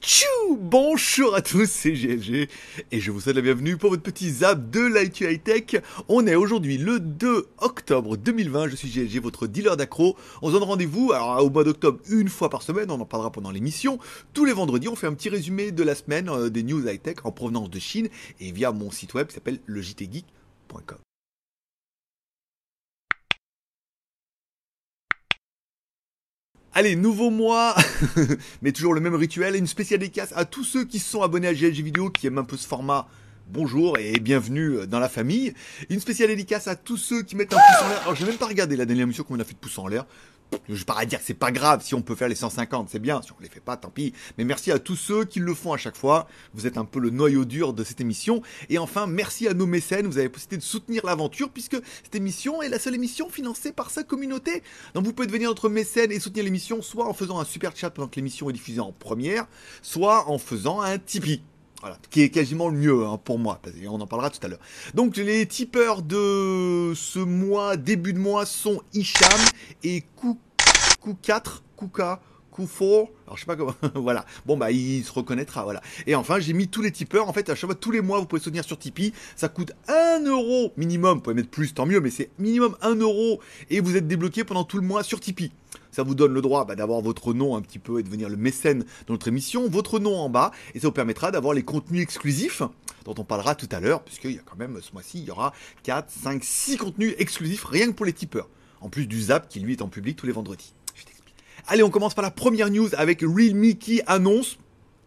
Tchou Bonjour à tous, c'est GLG et je vous souhaite la bienvenue pour votre petit zap de l'IT High Tech. On est aujourd'hui le 2 octobre 2020, je suis GLG, votre dealer d'accro. On se donne rendez-vous alors, au mois d'octobre une fois par semaine, on en parlera pendant l'émission. Tous les vendredis, on fait un petit résumé de la semaine euh, des news high tech en provenance de Chine et via mon site web qui s'appelle legitgeek.com. Allez, nouveau mois, mais toujours le même rituel, une spéciale dédicace à tous ceux qui sont abonnés à GLG Vidéo, qui aiment un peu ce format. Bonjour et bienvenue dans la famille. Une spéciale dédicace à tous ceux qui mettent un pouce en l'air. Alors, j'ai même pas regardé la dernière émission qu'on a fait de pouce en l'air. Je vais pas dire que c'est pas grave si on peut faire les 150, c'est bien. Si on les fait pas, tant pis. Mais merci à tous ceux qui le font à chaque fois. Vous êtes un peu le noyau dur de cette émission. Et enfin, merci à nos mécènes. Vous avez possibilité de soutenir l'aventure puisque cette émission est la seule émission financée par sa communauté. Donc vous pouvez devenir notre mécène et soutenir l'émission soit en faisant un super chat pendant que l'émission est diffusée en première, soit en faisant un Tipeee. Voilà, qui est quasiment le mieux hein, pour moi, on en parlera tout à l'heure. Donc les tipeurs de ce mois, début de mois, sont Hicham et Kou, 4, Kouka, Kou4, alors je sais pas comment, voilà. Bon bah il se reconnaîtra, voilà. Et enfin j'ai mis tous les tipeurs, en fait à chaque fois, tous les mois vous pouvez soutenir sur Tipeee, ça coûte 1 euro minimum, vous pouvez mettre plus, tant mieux, mais c'est minimum 1 euro et vous êtes débloqué pendant tout le mois sur Tipeee. Ça vous donne le droit bah, d'avoir votre nom un petit peu et de devenir le mécène de notre émission, votre nom en bas, et ça vous permettra d'avoir les contenus exclusifs dont on parlera tout à l'heure, puisqu'il y a quand même ce mois-ci, il y aura 4, 5, 6 contenus exclusifs rien que pour les tipeurs. En plus du Zap qui lui est en public tous les vendredis. Allez, on commence par la première news avec Realme qui annonce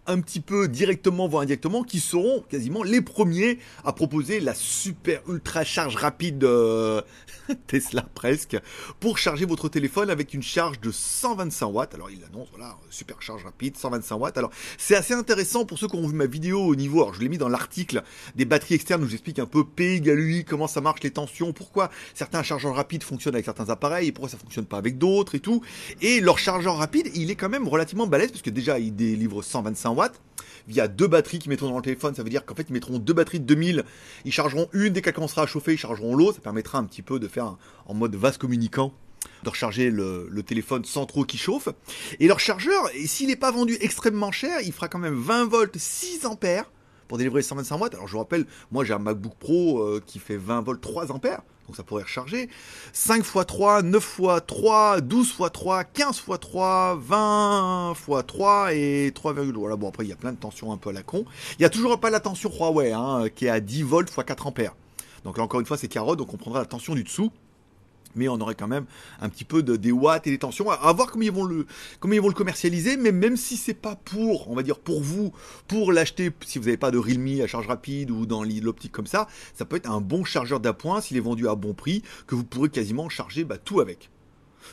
un petit peu directement voire indirectement qui seront quasiment les premiers à proposer la super ultra charge rapide euh, Tesla presque pour charger votre téléphone avec une charge de 125 watts. Alors il annonce voilà super charge rapide 125 watts. Alors c'est assez intéressant pour ceux qui ont vu ma vidéo au niveau. Alors je l'ai mis dans l'article des batteries externes où j'explique un peu P égale UI comment ça marche les tensions, pourquoi certains chargeurs rapides fonctionnent avec certains appareils et pourquoi ça fonctionne pas avec d'autres et tout. Et leur chargeur rapide il est quand même relativement balèze parce que déjà il délivre 125 watts via deux batteries qui mettront dans le téléphone. Ça veut dire qu'en fait, ils mettront deux batteries de 2000. Ils chargeront une dès qu'elle commencera à chauffer, ils chargeront l'autre. Ça permettra un petit peu de faire en mode vase communicant de recharger le, téléphone sans trop qu'il chauffe. Et leur chargeur, s'il n'est pas vendu extrêmement cher, il fera quand même 20 volts 6 ampères pour délivrer 125 watts. Alors je vous rappelle, moi j'ai un MacBook Pro euh, qui fait 20 volts 3 ampères donc ça pourrait recharger. 5 x 3, 9 x 3, 12 x 3, 15 x 3, 20 x 3 et 3, voilà bon après il y a plein de tensions un peu à la con. Il y a toujours pas la tension Huawei hein, qui est à 10 volts x 4 ampères. Donc là encore une fois c'est carotte donc on prendra la tension du dessous mais on aurait quand même un petit peu de, des watts et des tensions. À, voir comment ils vont le, comment ils vont le commercialiser, mais même si c'est pas pour, on va dire pour vous, pour l'acheter, si vous n'avez pas de Realme à charge rapide ou dans l'optique comme ça, ça peut être un bon chargeur d'appoint s'il est vendu à bon prix, que vous pourrez quasiment charger bah, tout avec.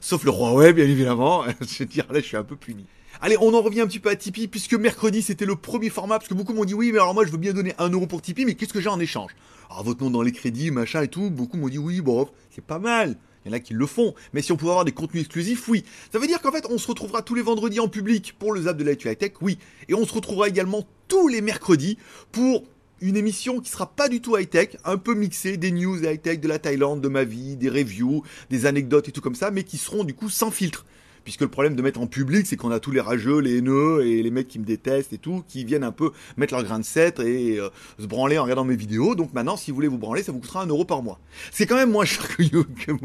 Sauf le Huawei, bien évidemment. je veux dire, là, je suis un peu puni. Allez, on en revient un petit peu à Tipeee, puisque mercredi, c'était le premier format, parce que beaucoup m'ont dit, oui, mais alors moi, je veux bien donner un euro pour Tipeee, mais qu'est-ce que j'ai en échange? Alors, votre nom dans les crédits, machin et tout, beaucoup m'ont dit, oui, bon, c'est pas mal. Il y en a qui le font. Mais si on pouvait avoir des contenus exclusifs, oui. Ça veut dire qu'en fait, on se retrouvera tous les vendredis en public pour le Zap de la High Tech, oui. Et on se retrouvera également tous les mercredis pour une émission qui sera pas du tout high-tech, un peu mixée, des news high-tech de la Thaïlande, de ma vie, des reviews, des anecdotes et tout comme ça, mais qui seront du coup sans filtre puisque le problème de mettre en public, c'est qu'on a tous les rageux, les haineux et les mecs qui me détestent et tout, qui viennent un peu mettre leur grain de sel et euh, se branler en regardant mes vidéos. Donc maintenant, si vous voulez vous branler, ça vous coûtera un euro par mois. C'est quand même moins cher que YouTube.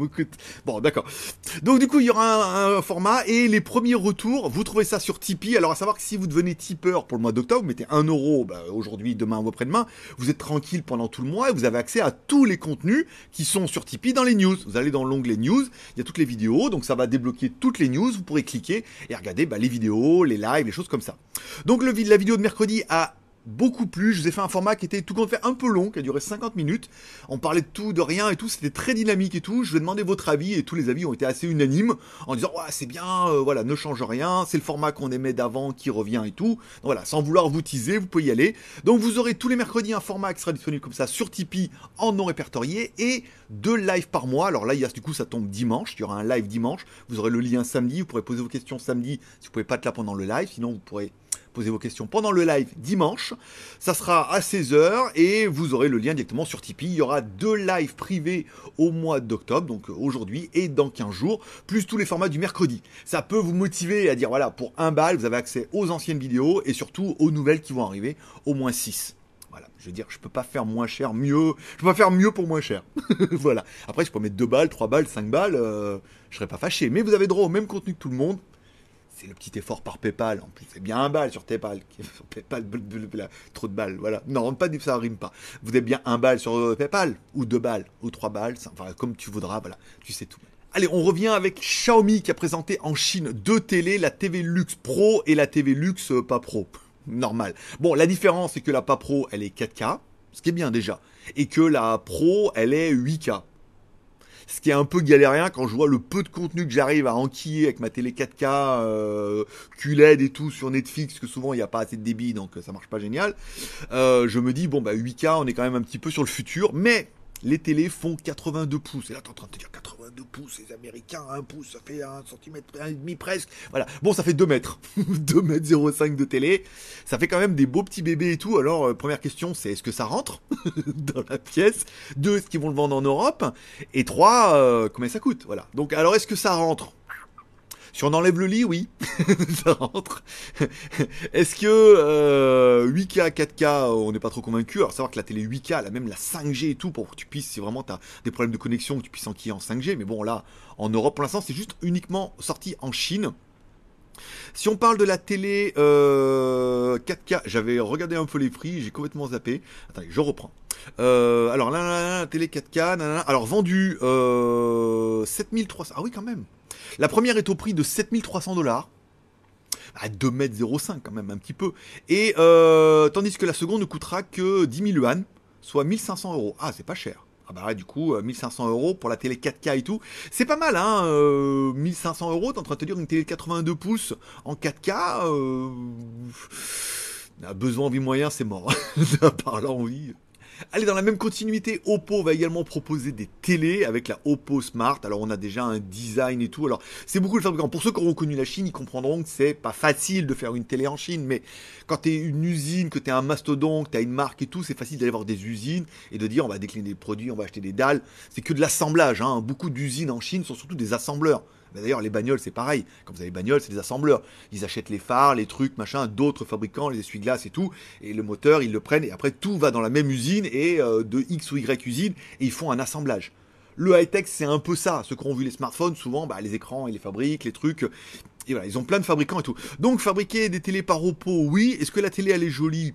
Bon, d'accord. Donc du coup, il y aura un, format et les premiers retours, vous trouvez ça sur Tipeee. Alors à savoir que si vous devenez tipeur pour le mois d'octobre, vous mettez un euro bah, aujourd'hui, demain ou après-demain, vous êtes tranquille pendant tout le mois et vous avez accès à tous les contenus qui sont sur Tipeee dans les news. Vous allez dans l'onglet news, il y a toutes les vidéos, donc ça va débloquer toutes les news vous pourrez cliquer et regarder bah, les vidéos, les lives, les choses comme ça. Donc le, la vidéo de mercredi a beaucoup plus. Je vous ai fait un format qui était tout compte fait un peu long, qui a duré 50 minutes. On parlait de tout, de rien et tout. C'était très dynamique et tout. Je vous ai demandé votre avis et tous les avis ont été assez unanimes en disant ouais, c'est bien, euh, voilà, ne change rien. C'est le format qu'on aimait d'avant qui revient et tout. voilà, sans vouloir vous teaser, vous pouvez y aller. Donc vous aurez tous les mercredis un format qui sera disponible comme ça sur Tipeee en non répertorié et deux lives par mois. Alors là, il y du coup, ça tombe dimanche. Il y aura un live dimanche. Vous aurez le lien samedi. Vous pourrez poser vos questions samedi si vous pouvez pas être là pendant le live. Sinon, vous pourrez poser vos questions pendant le live dimanche. Ça sera à 16h et vous aurez le lien directement sur Tipeee. Il y aura deux lives privés au mois d'octobre, donc aujourd'hui et dans 15 jours, plus tous les formats du mercredi. Ça peut vous motiver à dire voilà, pour un bal, vous avez accès aux anciennes vidéos et surtout aux nouvelles qui vont arriver, au moins 6. Voilà, je veux dire, je peux pas faire moins cher, mieux. Je peux pas faire mieux pour moins cher. voilà. Après, je peux mettre 2 balles, 3 balles, 5 balles, euh, je serais pas fâché. Mais vous avez droit au même contenu que tout le monde. C'est le petit effort par PayPal. En plus, c'est bien un balle sur PayPal. PayPal, trop de balles. Voilà. Non, pas ça rime pas. Vous avez bien un balle sur euh, PayPal, ou deux balles, ou trois balles. Enfin, comme tu voudras. Voilà. Tu sais tout. Allez, on revient avec Xiaomi qui a présenté en Chine deux télés, la TV Lux Pro et la TV Lux euh, pas Pro normal. Bon, la différence, c'est que la pas pro, elle est 4K, ce qui est bien déjà, et que la pro, elle est 8K. Ce qui est un peu galérien quand je vois le peu de contenu que j'arrive à enquiller avec ma télé 4K, euh, QLED et tout sur Netflix, que souvent il n'y a pas assez de débit, donc ça marche pas génial. Euh, je me dis, bon, bah 8K, on est quand même un petit peu sur le futur, mais les télés font 82 pouces. Et là, t'es en train de te dire 82 pouces, les Américains, 1 pouce, ça fait 1 cm, 1,5 presque. Voilà. Bon, ça fait 2 mètres. 2 mètres 05 de télé. Ça fait quand même des beaux petits bébés et tout. Alors, euh, première question, c'est est-ce que ça rentre dans la pièce? Deux, est-ce qu'ils vont le vendre en Europe? Et trois, euh, combien ça coûte? Voilà. Donc, alors, est-ce que ça rentre? Si on enlève le lit, oui, ça rentre. Est-ce que euh, 8K, 4K, on n'est pas trop convaincu? Alors savoir que la télé 8K, là même la 5G et tout, pour que tu puisses, si vraiment tu as des problèmes de connexion, que tu puisses enquiller en 5G. Mais bon, là, en Europe, pour l'instant, c'est juste uniquement sorti en Chine. Si on parle de la télé euh, 4K, j'avais regardé un peu les prix, j'ai complètement zappé. Attendez, je reprends. Euh, alors là, la télé 4K, alors vendu euh, 7300. Ah oui, quand même. La première est au prix de 7300 dollars. À 2m05 quand même, un petit peu. Et euh, tandis que la seconde ne coûtera que 10 000 yuan, soit 1500 euros. Ah, c'est pas cher. Ah bah du coup, 1500 euh, euros pour la télé 4K et tout. C'est pas mal, hein 1500 euh, euros, t'es en train de te dire une télé 82 pouces en 4K. Euh... Besoin, vie moyen, c'est mort. Parlant, oui. Allez, dans la même continuité, Oppo va également proposer des télés avec la Oppo Smart. Alors, on a déjà un design et tout. Alors, c'est beaucoup le fabricant. Pour ceux qui auront connu la Chine, ils comprendront que c'est pas facile de faire une télé en Chine. Mais quand tu es une usine, que tu es un mastodonte, que tu as une marque et tout, c'est facile d'aller voir des usines et de dire on va décliner des produits, on va acheter des dalles. C'est que de l'assemblage. Hein. Beaucoup d'usines en Chine sont surtout des assembleurs. D'ailleurs, les bagnoles, c'est pareil. Quand vous avez les bagnoles, c'est des assembleurs. Ils achètent les phares, les trucs, machin, d'autres fabricants, les essuie-glaces et tout. Et le moteur, ils le prennent. Et après, tout va dans la même usine et euh, de X ou Y usine. Et ils font un assemblage. Le high-tech, c'est un peu ça. Ceux qui ont vu les smartphones, souvent, bah, les écrans, ils les fabriquent, les trucs. Et voilà, ils ont plein de fabricants et tout. Donc, fabriquer des télés par Oppo, oui. Est-ce que la télé, elle est jolie?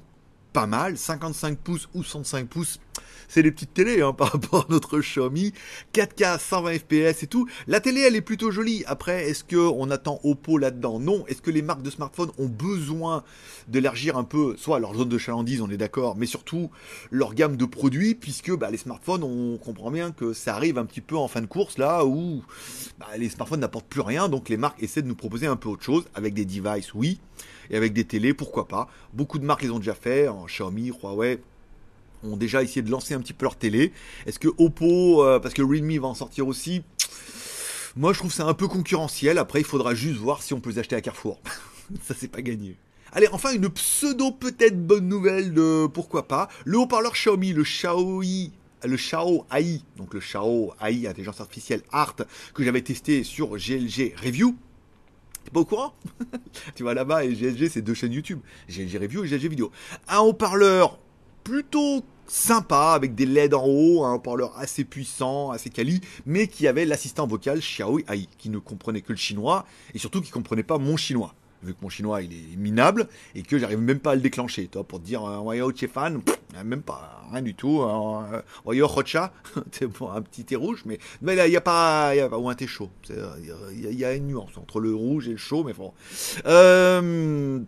Pas mal. 55 pouces ou 105 pouces c'est des petites télés hein, par rapport à notre Xiaomi. 4K, 120 fps et tout. La télé, elle est plutôt jolie. Après, est-ce qu'on attend Oppo là-dedans? Non. Est-ce que les marques de smartphones ont besoin d'élargir un peu, soit leur zone de chalandise, on est d'accord, mais surtout leur gamme de produits, puisque bah, les smartphones, on comprend bien que ça arrive un petit peu en fin de course, là où bah, les smartphones n'apportent plus rien, donc les marques essaient de nous proposer un peu autre chose, avec des devices, oui, et avec des télés, pourquoi pas. Beaucoup de marques les ont déjà fait, en Xiaomi, Huawei, ont déjà essayé de lancer un petit peu leur télé. Est-ce que Oppo, euh, parce que Realme va en sortir aussi, moi je trouve c'est un peu concurrentiel. Après, il faudra juste voir si on peut les acheter à Carrefour. ça, c'est pas gagné. Allez, enfin une pseudo peut-être bonne nouvelle de pourquoi pas. Le haut-parleur Xiaomi, le Xiaomi le Xiao AI, donc le Xiao AI intelligence artificielle Art que j'avais testé sur GLG Review. T'es pas au courant Tu vas là-bas et GLG c'est deux chaînes YouTube, GLG Review et GLG Vidéo. Un haut-parleur plutôt sympa avec des LED en haut, un parleur assez puissant, assez quali, mais qui avait l'assistant vocal Xiao Ai, qui ne comprenait que le chinois et surtout qui comprenait pas mon chinois. Vu que mon chinois il est minable et que j'arrive même pas à le déclanger, toi, pour te dire Wayo Chefan, même pas, rien du tout. Wayo Rocha, c'est un petit thé rouge, mais, mais là il n'y a pas, y a, ou un thé chaud. Il y, a une nuance entre le rouge et le chaud, mais bon. Euh,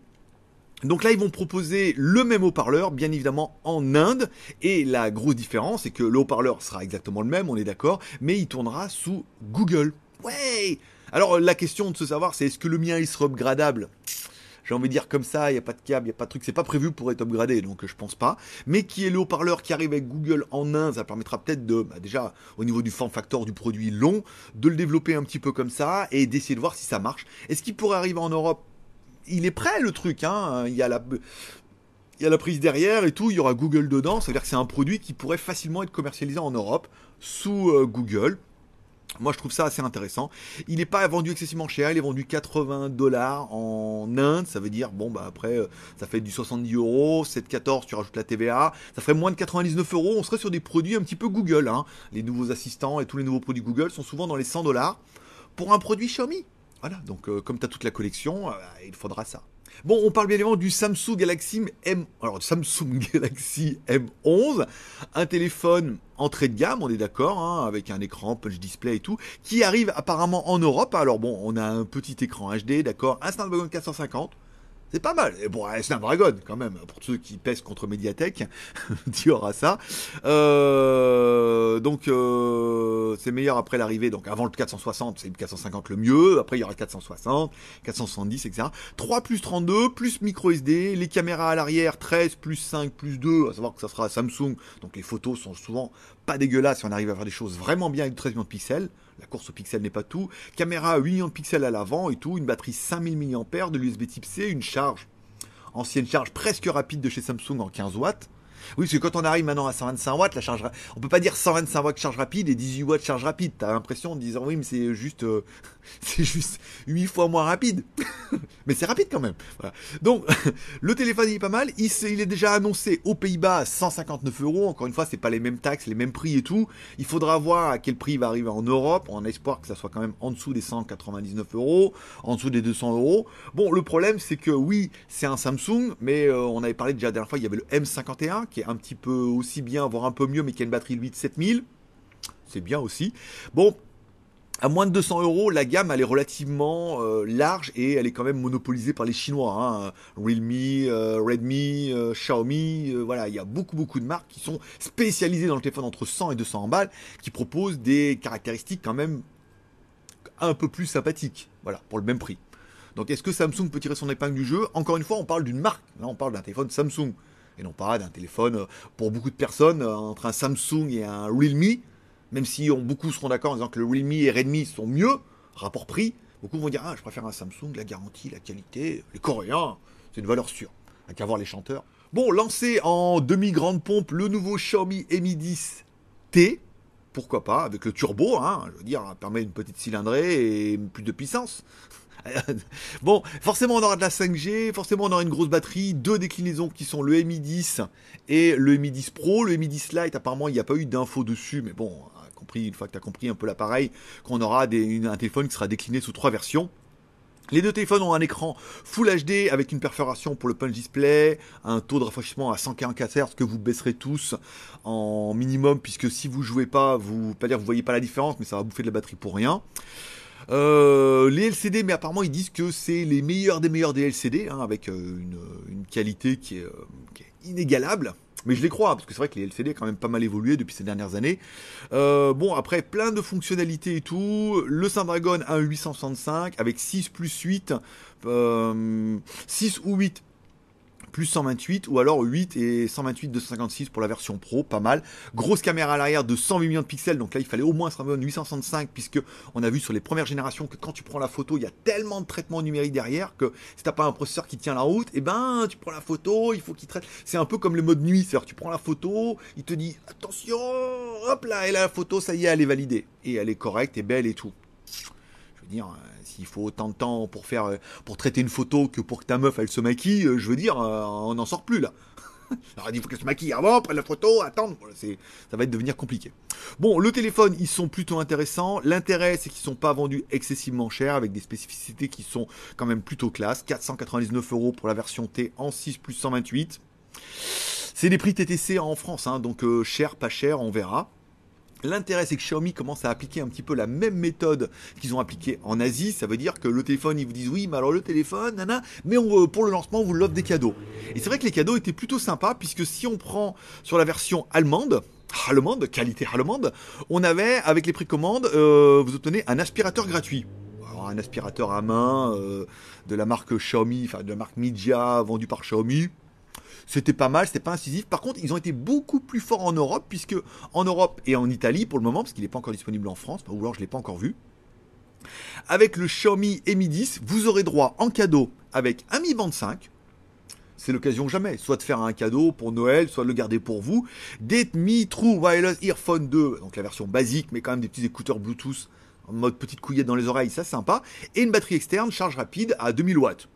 donc là, ils vont proposer le même haut-parleur, bien évidemment en Inde. Et la grosse différence, c'est que le haut-parleur sera exactement le même, on est d'accord, mais il tournera sous Google. Ouais Alors la question de se savoir, c'est est-ce que le mien, il sera upgradable? J'ai envie de dire comme ça, il n'y a pas de câble, il n'y a pas de truc, c'est pas prévu pour être upgradé, donc je pense pas. Mais qui est le haut-parleur qui arrive avec Google en Inde, ça permettra peut-être de, bah, déjà au niveau du form factor du produit long, de le développer un petit peu comme ça et d'essayer de voir si ça marche. Est-ce qu'il pourrait arriver en Europe? Il est prêt le truc. Hein. Il y a la prise derrière et tout, il y aura Google dedans, c'est-à-dire que c'est un produit qui pourrait facilement être commercialisé en Europe sous euh, Google. Moi, je trouve ça assez intéressant. Il n'est pas vendu excessivement cher. Il est vendu 80 dollars en Inde. Ça veut dire, bon, bah après, euh, ça fait du 70 euros. 7,14, tu rajoutes la TVA. Ça ferait moins de 99 euros. On serait sur des produits un petit peu Google. Hein. Les nouveaux assistants et tous les nouveaux produits Google sont souvent dans les 100 dollars pour un produit Xiaomi. Voilà. Donc, euh, comme tu as toute la collection, il faudra ça. Bon, on parle bien évidemment du Samsung Galaxy M, alors Samsung Galaxy M11, un téléphone entrée de gamme, on est d'accord, hein, avec un écran punch display et tout, qui arrive apparemment en Europe. Alors bon, on a un petit écran HD, d'accord, un Snapdragon 450 c'est pas mal. Et bon, c'est un dragon quand même. Pour ceux qui pèsent contre Mediatek, tu auras ça. Euh, donc euh, c'est meilleur après l'arrivée. Donc avant le 460, c'est le 450 le mieux. Après il y aura 460, 470, etc. 3 plus 32 plus micro SD. Les caméras à l'arrière 13 plus 5 plus 2. À savoir que ça sera Samsung. Donc les photos sont souvent pas dégueulasses si on arrive à faire des choses vraiment bien avec 13 millions de pixels. La course au pixel n'est pas tout. Caméra à 8 millions de pixels à l'avant et tout. Une batterie 5000 mAh de l'USB type C. Une charge, ancienne charge presque rapide de chez Samsung en 15 watts. Oui, parce que quand on arrive maintenant à 125 watts, la charge, on peut pas dire 125 watts charge rapide et 18 watts charge rapide. T'as l'impression de dire oui, mais c'est juste, euh, c'est juste 8 fois moins rapide. mais c'est rapide quand même. Donc, le téléphone il est pas mal. Il, est déjà annoncé aux Pays-Bas à 159 euros. Encore une fois, c'est pas les mêmes taxes, les mêmes prix et tout. Il faudra voir à quel prix il va arriver en Europe. On espoir que ça soit quand même en dessous des 199 euros, en dessous des 200 euros. Bon, le problème c'est que oui, c'est un Samsung, mais euh, on avait parlé déjà la dernière fois, il y avait le M51 qui est un petit peu aussi bien, voire un peu mieux, mais qui a une batterie 8 7000. C'est bien aussi. Bon, à moins de 200 euros, la gamme elle est relativement euh, large et elle est quand même monopolisée par les Chinois. Hein. Realme, euh, Redmi, euh, Xiaomi, voilà, il y a beaucoup beaucoup de marques qui sont spécialisées dans le téléphone entre 100 et 200 balles, qui proposent des caractéristiques quand même un peu plus sympathiques, voilà, pour le même prix. Donc est-ce que Samsung peut tirer son épingle du jeu? Encore une fois, on parle d'une marque, là on parle d'un téléphone Samsung et non pas d'un téléphone pour beaucoup de personnes entre un Samsung et un Realme, même si beaucoup seront d'accord en disant que le Realme et Redmi sont mieux, rapport prix, beaucoup vont dire ah je préfère un Samsung, la garantie, la qualité, les Coréens, c'est une valeur sûre, à qu'à voir les chanteurs. Bon, lancé en demi-grande pompe, le nouveau Xiaomi Mi 10 T, pourquoi pas, avec le turbo, hein, je veux dire, permet une petite cylindrée et plus de puissance. bon, forcément on aura de la 5G, forcément on aura une grosse batterie, deux déclinaisons qui sont le Mi 10 et le Mi 10 Pro. Le Mi 10 Lite, apparemment il n'y a pas eu d'infos dessus, mais bon, compris, une fois que tu as compris un peu l'appareil, qu'on aura un téléphone qui sera décliné sous trois versions. Les deux téléphones ont un écran Full HD avec une perforation pour le punch display, un taux de rafraîchissement à 144 Hz que vous baisserez tous en minimum puisque si vous jouez pas, vous pas dire vous voyez pas la différence, mais ça va bouffer de la batterie pour rien. Euh, les LCD, mais apparemment ils disent que c'est les meilleurs des meilleurs des LCD, hein, avec euh, une, qualité qui est, euh, qui est, inégalable. Mais je les crois, parce que c'est vrai que les LCD ont quand même pas mal évolué depuis ces dernières années. bon, après, plein de fonctionnalités et tout. Le Snapdragon a un 865 avec 6 plus 8, 6 ou 8 plus 128 ou alors 8 et 128 256 pour la version pro, pas mal. Grosse caméra à l'arrière de 108 millions de pixels, donc là il fallait au moins se 865 puisque on a vu sur les premières générations que quand tu prends la photo, il y a tellement de traitements numériques derrière que si t'as pas un processeur qui tient la route, et eh ben tu prends la photo, il faut qu'il traite. C'est un peu comme le mode nuit, c'est-à-dire tu prends la photo, il te dit attention, hop là, et la photo, ça y est, elle est validée et elle est correcte et belle et tout. Dire, s'il faut autant de temps pour faire, euh, pour traiter une photo que pour que ta meuf elle se maquille, euh, je veux dire, euh, on n'en sort plus là. Alors il faut qu'elle se maquille avant, prenne la photo, attendre, ça va devenir compliqué. Bon, le téléphone, ils sont plutôt intéressants. L'intérêt, c'est qu'ils sont pas vendus excessivement cher, avec des spécificités qui sont quand même plutôt classe. 499 euros pour la version T en 6 plus 128. C'est des prix TTC en France, hein, donc cher, pas cher, on verra. L'intérêt, c'est que Xiaomi commence à appliquer un petit peu la même méthode qu'ils ont appliquée en Asie. Ça veut dire que le téléphone, ils vous disent oui, mais alors le téléphone, nana, mais on, pour le lancement, on vous l'offre des cadeaux. Et c'est vrai que les cadeaux étaient plutôt sympas, puisque si on prend sur la version allemande, allemande, qualité allemande, on avait, avec les précommandes, euh, vous obtenez un aspirateur gratuit. Un aspirateur à main euh, de la marque Xiaomi, enfin de la marque Mijia, vendu par Xiaomi. C'était pas mal, c'était pas incisif. Par contre, ils ont été beaucoup plus forts en Europe, puisque en Europe et en Italie pour le moment, parce qu'il n'est pas encore disponible en France, ou alors je ne l'ai pas encore vu. Avec le Xiaomi Mi 10, vous aurez droit en cadeau avec un Mi Band 5, c'est l'occasion jamais, soit de faire un cadeau pour Noël, soit de le garder pour vous. Des Mi True Wireless Earphone 2, donc la version basique, mais quand même des petits écouteurs Bluetooth en mode petite couillette dans les oreilles, ça c'est sympa. Et une batterie externe, charge rapide à 2000 watts.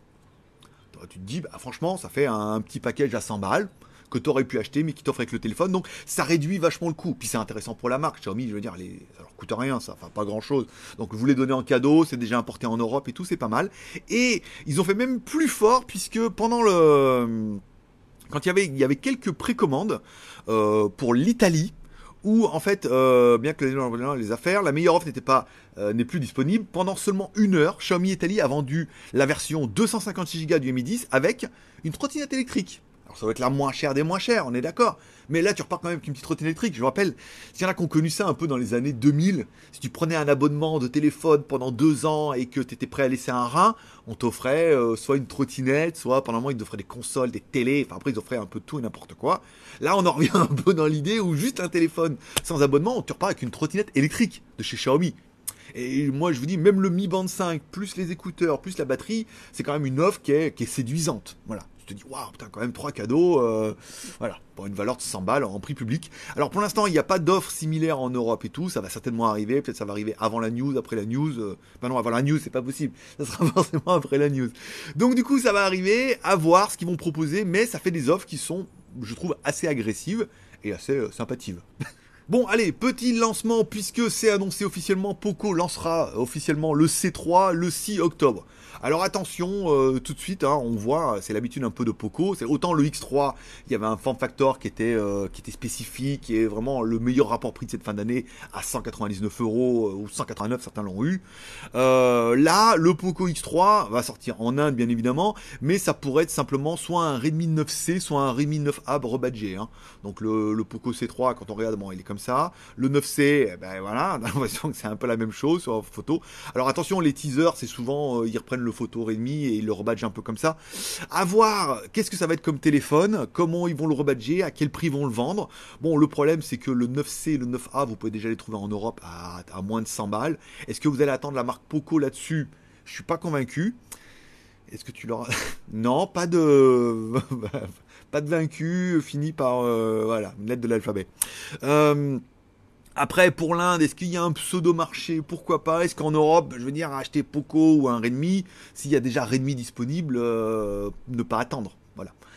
Tu te dis, bah, franchement, ça fait un petit package à 100 balles que tu aurais pu acheter mais qui t'offre avec le téléphone. Donc ça réduit vachement le coût. Puis c'est intéressant pour la marque. Xiaomi, je veux dire, ça leur coûte rien, ça, enfin pas grand chose. Donc vous les donnez en cadeau, c'est déjà importé en Europe et tout, c'est pas mal. Et ils ont fait même plus fort puisque pendant le. Quand il y avait, il y avait quelques précommandes euh, pour l'Italie, où en fait, euh, bien que les, affaires, la meilleure offre n'était pas euh, n'est plus disponible. Pendant seulement une heure, Xiaomi Italie a vendu la version 256 Go du Mi 10 avec une trottinette électrique ça va être la moins chère des moins chères, on est d'accord. Mais là, tu repars quand même avec une petite trottinette électrique. Je me rappelle, s'il y en a qui ont connu ça un peu dans les années 2000, si tu prenais un abonnement de téléphone pendant deux ans et que tu étais prêt à laisser un rein, on t'offrait euh, soit une trottinette, soit pendant un moment, ils t'offraient des consoles, des télés, enfin après, ils offraient un peu tout et n'importe quoi. Là, on en revient un peu dans l'idée où juste un téléphone sans abonnement, on te repart avec une trottinette électrique de chez Xiaomi. Et moi, je vous dis, même le Mi Band 5, plus les écouteurs, plus la batterie, c'est quand même une offre qui est, qui est séduisante. Voilà tu te dis, waouh, putain, quand même trois cadeaux, euh, voilà, pour une valeur de 100 balles en prix public. Alors pour l'instant, il n'y a pas d'offre similaire en Europe et tout, ça va certainement arriver, peut-être ça va arriver avant la news, après la news. Ben non, avant la news, c'est pas possible, ça sera forcément après la news. Donc du coup, ça va arriver, à voir ce qu'ils vont proposer, mais ça fait des offres qui sont, je trouve, assez agressives et assez euh, sympathiques. Bon, allez, petit lancement, puisque c'est annoncé officiellement, Poco lancera officiellement le C3 le 6 octobre. Alors attention, euh, tout de suite, hein, on voit, c'est l'habitude un peu de Poco. C'est autant le X3, il y avait un form factor qui était euh, qui était spécifique, est vraiment le meilleur rapport prix de cette fin d'année à 199 euros euh, ou 189, certains l'ont eu. là, le Poco X3 va sortir en Inde, bien évidemment, mais ça pourrait être simplement soit un Redmi 9C, soit un Redmi 9A rebadgé. Hein. Donc le, Poco C3, quand on regarde, bon, il est comme ça. Le 9C, eh ben voilà, on a l'impression que c'est un peu la même chose sur photo. Alors attention, les teasers, c'est souvent ils reprennent le photo Redmi et ils le rebadgent un peu comme ça. À voir, qu'est-ce que ça va être comme téléphone, comment ils vont le rebadger, à quel prix ils vont le vendre. Bon, le problème c'est que le 9C et le 9A, vous pouvez déjà les trouver en Europe à, moins de 100 balles. Est-ce que vous allez attendre la marque Poco là-dessus? Je suis pas convaincu. Est-ce que tu l'auras Non, pas de pas de vaincu, fini par euh, voilà, une lettre de l'alphabet. Euh, après, pour l'Inde, est-ce qu'il y a un pseudo-marché? Pourquoi pas? Est-ce qu'en Europe, je veux dire, acheter Poco ou un Redmi, s'il y a déjà Redmi disponible, euh, ne pas attendre?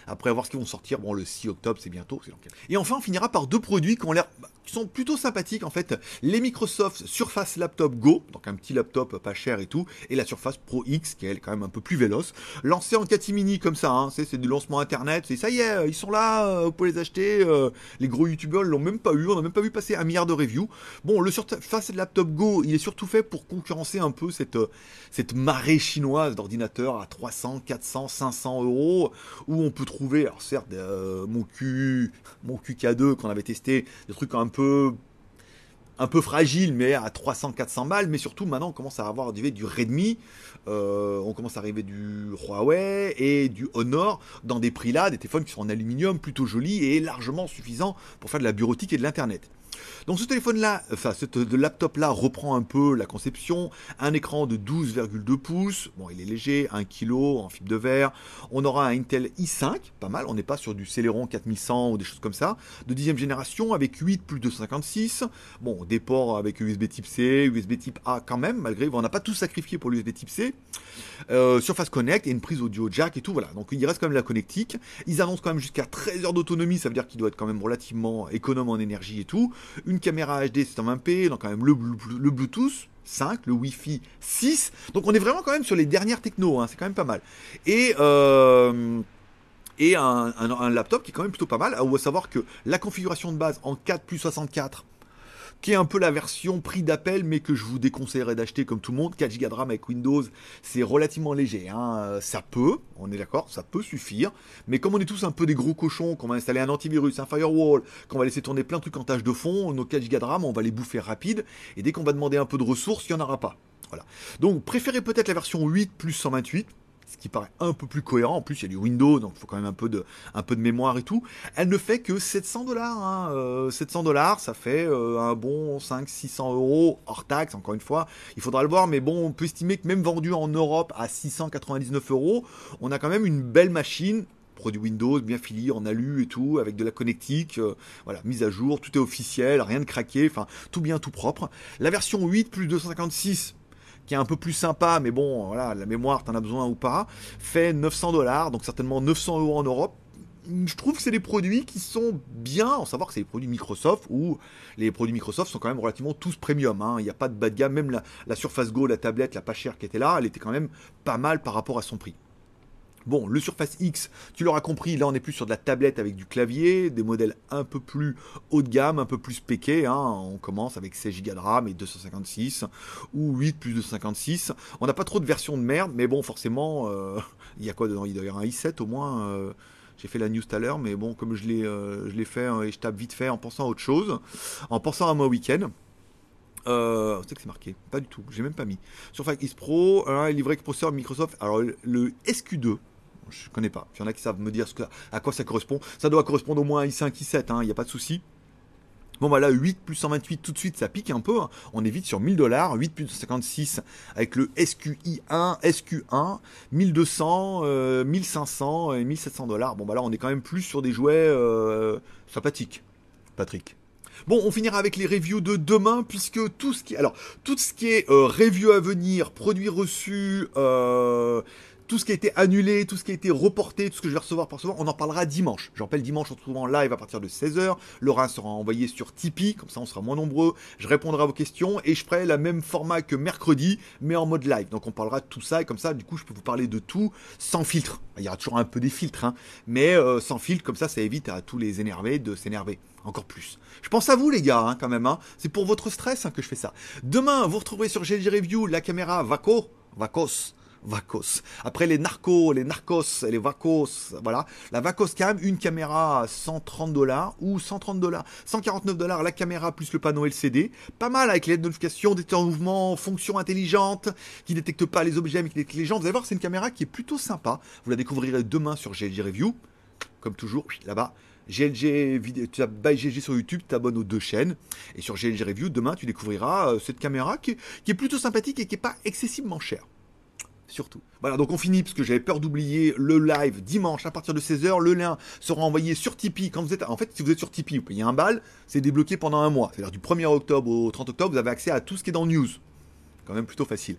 Après, voir ce qu'ils vont sortir. Bon, le 6 octobre, c'est bientôt. Et enfin, on finira par deux produits qui ont l'air qui sont plutôt sympathiques en fait. Les Microsoft Surface Laptop Go, donc un petit laptop pas cher et tout, et la Surface Pro X qui est quand même un peu plus véloce, lancé en catimini comme ça, hein. c'est du lancement internet, c'est ça y est, ils sont là, euh, vous pouvez les acheter, euh, les gros youtubeurs l'ont même pas eu, on n'a même pas vu passer un milliard de reviews. Bon, le Surface Laptop Go, il est surtout fait pour concurrencer un peu cette, euh, cette marée chinoise d'ordinateurs à 300, 400, 500 euros, où on peut trouver, alors certes, mon Q, mon QK2 qu'on avait testé, des trucs un peu un peu fragile, mais à 300-400 balles. Mais surtout, maintenant, on commence à avoir du, du Redmi, euh, on commence à arriver du Huawei et du Honor dans des prix là, des téléphones qui sont en aluminium, plutôt jolis et largement suffisants pour faire de la bureautique et de l'internet. Donc ce téléphone-là, enfin ce laptop-là reprend un peu la conception. Un écran de 12,2 pouces. Bon, il est léger, 1 kg en fibre de verre. On aura un Intel i5, pas mal. On n'est pas sur du Celeron 4100 ou des choses comme ça. De dixième génération avec 8 plus 256. Bon, des ports avec USB type C, USB type A quand même, malgré. On n'a pas tout sacrifié pour l'USB type C. Euh, Surface Connect et une prise audio jack et tout. Voilà. Donc il reste quand même la connectique. Ils annoncent quand même jusqu'à 13 heures d'autonomie. Ça veut dire qu'il doit être quand même relativement économe en énergie et tout une caméra HD 720p, donc quand même le, Bluetooth 5, le Wi-Fi 6. Donc on est vraiment quand même sur les dernières techno, hein, c'est quand même pas mal. Et euh, et un, un, laptop qui est quand même plutôt pas mal, à savoir que la configuration de base en 4 plus 64 qui est un peu la version prix d'appel, mais que je vous déconseillerais d'acheter comme tout le monde. 4 Go de RAM avec Windows, c'est relativement léger. Hein. Ça peut, on est d'accord, ça peut suffire. Mais comme on est tous un peu des gros cochons, qu'on va installer un antivirus, un firewall, qu'on va laisser tourner plein de trucs en tâche de fond, nos 4 Go de RAM, on va les bouffer rapide. Et dès qu'on va demander un peu de ressources, il n'y en aura pas. Voilà. Donc préférez peut-être la version 8 plus 128 ce qui paraît un peu plus cohérent. En plus, il y a du Windows, donc il faut quand même un peu de, mémoire et tout. Elle ne fait que 700 dollars. Hein. 700 euh, dollars, ça fait euh, un bon 500-600 euros hors taxe, encore une fois. Il faudra le voir, mais bon, on peut estimer que même vendu en Europe à 699 euros, on a quand même une belle machine produit Windows, bien fini, en alu et tout, avec de la connectique, euh, voilà, mise à jour, tout est officiel, rien de craqué, enfin, tout bien, tout propre. La version 8 plus 256, qui est un peu plus sympa, mais bon, voilà, la mémoire, t'en as besoin ou pas, fait 900 dollars, donc certainement 900 euros en Europe. Je trouve que c'est des produits qui sont bien, en savoir que c'est des produits Microsoft, où les produits Microsoft sont quand même relativement tous premium. Hein. Il n'y a pas de bas de gamme, même la, la Surface Go, la tablette, la pas chère qui était là, elle était quand même pas mal par rapport à son prix. Bon, le Surface X, tu l'auras compris, là on est plus sur de la tablette avec du clavier, des modèles un peu plus haut de gamme, un peu plus péqués. Hein. On commence avec 16 Go de RAM et 256, ou 8 plus 256. On n'a pas trop de versions de merde, mais bon, forcément, euh, il y a quoi dedans? Il doit y avoir un i7 au moins. Euh, j'ai fait la news tout à l'heure, mais bon, comme je l'ai, euh, fait et je tape vite fait en pensant à autre chose, en pensant à mon week-end. C'est que c'est marqué, pas du tout, j'ai même pas mis. Surface X Pro, livré avec processeur Microsoft. Alors le SQ2, je connais pas. Il y en a qui savent me dire à quoi ça correspond. Ça doit correspondre au moins à i5, i7, il n'y a pas de souci. Bon bah là 8 plus 128 tout de suite ça pique un peu, hein. on est vite sur 1000 dollars, 8 plus 56 avec le SQI1, SQ1, 1200, 1500 et 1700 dollars. Bon bah là on est quand même plus sur des jouets euh, sympathiques, Patrick. Bon, on finira avec les reviews de demain, puisque tout ce qui, alors tout ce qui est euh, review à venir, produits reçus, euh, tout ce qui a été annulé, tout ce qui a été reporté, tout ce que je vais recevoir par recevoir, on en parlera dimanche. Je rappelle, dimanche, on se retrouve en live à partir de 16h. Laura sera envoyé sur Tipeee, comme ça on sera moins nombreux. Je répondrai à vos questions et je ferai le même format que mercredi, mais en mode live. Donc on parlera de tout ça et comme ça, du coup, je peux vous parler de tout sans filtre. Il y aura toujours un peu des filtres, hein, mais euh, sans filtre, comme ça, ça évite à tous les énervés de s'énerver encore plus. Je pense à vous les gars, hein, quand même. Hein. C'est pour votre stress hein, que je fais ça. Demain, vous retrouverez sur GLG Review la caméra Vaco, Vacos, Vacos. Après les narcos, les narcos et les Vacos, voilà. La Vacos Cam, une caméra à 130 dollars ou 130 dollars, 149 dollars la caméra plus le panneau LCD. Pas mal avec les notifications, des de mouvement, fonction intelligente, qui détecte pas les objets mais qui détecte les gens. Vous allez voir, c'est une caméra qui est plutôt sympa. Vous la découvrirez demain sur GLG Review. Comme toujours, là-bas. GLG tu as by GLG sur YouTube, tu t'abonnes aux deux chaînes. Et sur GLG Review, demain, tu découvriras euh, cette caméra qui est plutôt sympathique et qui n'est pas excessivement chère surtout. Voilà, donc on finit parce que j'avais peur d'oublier le live dimanche à partir de 16h. Le lien sera envoyé sur Tipeee quand vous êtes. En fait, si vous êtes sur Tipeee, vous payez un bal, c'est débloqué pendant un mois. C'est-à-dire du 1er octobre au 30 octobre, vous avez accès à tout ce qui est dans News quand même plutôt facile.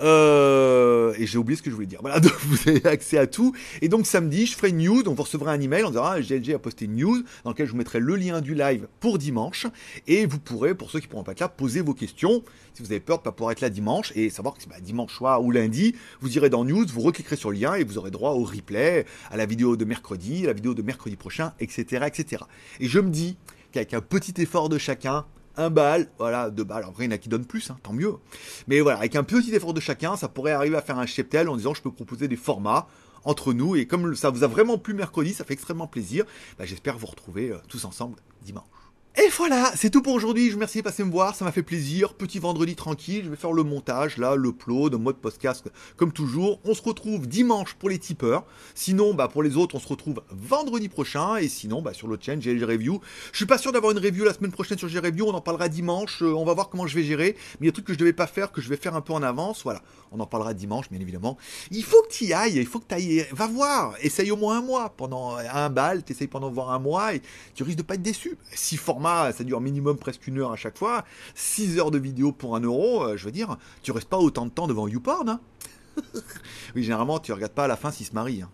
Euh, et j'ai oublié ce que je voulais dire. Voilà, donc vous avez accès à tout. Et donc samedi, je ferai une news, donc vous recevrez un email, on dira GLG a posté une news dans lequel je vous mettrai le lien du live pour dimanche. Et vous pourrez, pour ceux qui pourront pas être là, poser vos questions. Si vous avez peur de pas pouvoir être là dimanche et savoir que bah, dimanche soir ou lundi, vous irez dans news, vous recliquerez sur le lien et vous aurez droit au replay, à la vidéo de mercredi, à la vidéo de mercredi prochain, etc., etc. Et je me dis qu'avec un petit effort de chacun, un bal, voilà, deux balles. Après, il y en a qui donnent plus, hein, tant mieux. Mais voilà, avec un petit effort de chacun, ça pourrait arriver à faire un cheptel en disant je peux proposer des formats entre nous. Et comme ça vous a vraiment plu mercredi, ça fait extrêmement plaisir. Bah, j'espère vous retrouver euh, tous ensemble dimanche. Et voilà, c'est tout pour aujourd'hui. Je vous remercie de passer me voir, ça m'a fait plaisir. Petit vendredi tranquille, je vais faire le montage, là, le plot, de mode podcast comme toujours. On se retrouve dimanche pour les tipeurs. Sinon, bah, pour les autres, on se retrouve vendredi prochain. Et sinon, bah, sur l'autre chaîne, j'ai review. Je suis pas sûr d'avoir une review la semaine prochaine sur GL Review. On en parlera dimanche. Euh, on va voir comment je vais gérer. Mais il y a des trucs que je devais pas faire, que je vais faire un peu en avance. Voilà. On en parlera dimanche, bien évidemment. Il faut que tu y ailles. Il faut que tu ailles. Va voir. Essaye au moins un mois. Pendant un bal, t'essayes pendant voir un mois et tu risques de pas être déçu. Si format ça dure minimum presque une heure à chaque fois. 6 heures de vidéo pour un euro, euh, je veux dire, tu restes pas autant de temps devant YouPorn. Hein oui, généralement, tu regardes pas à la fin s'ils se marient. Hein.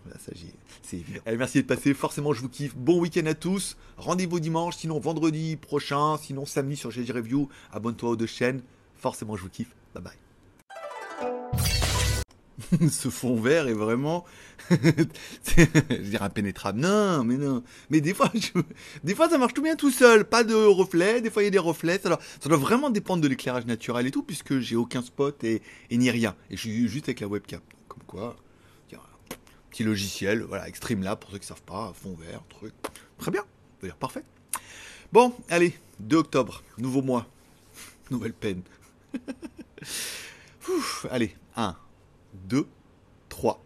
c'est merci de passer. Forcément, je vous kiffe. Bon week-end à tous. Rendez-vous dimanche, sinon vendredi prochain, sinon samedi sur GG Review. Abonne-toi aux deux chaînes. Forcément, je vous kiffe. Bye bye. ce fond vert est vraiment, je dirais impénétrable. Non, mais non. Mais des fois, des fois, ça marche tout bien tout seul. Pas de reflets. Des fois, il y a des reflets. Ça doit, ça doit vraiment dépendre de l'éclairage naturel et tout, puisque j'ai aucun spot et, ni rien. Et je suis juste avec la webcam. Comme quoi, petit logiciel, voilà, Extreme Lab pour ceux qui savent pas, fond vert, truc. Très bien. D'ailleurs, parfait. Bon, allez, 2 octobre, nouveau mois, nouvelle peine. allez, 1, 2, 3.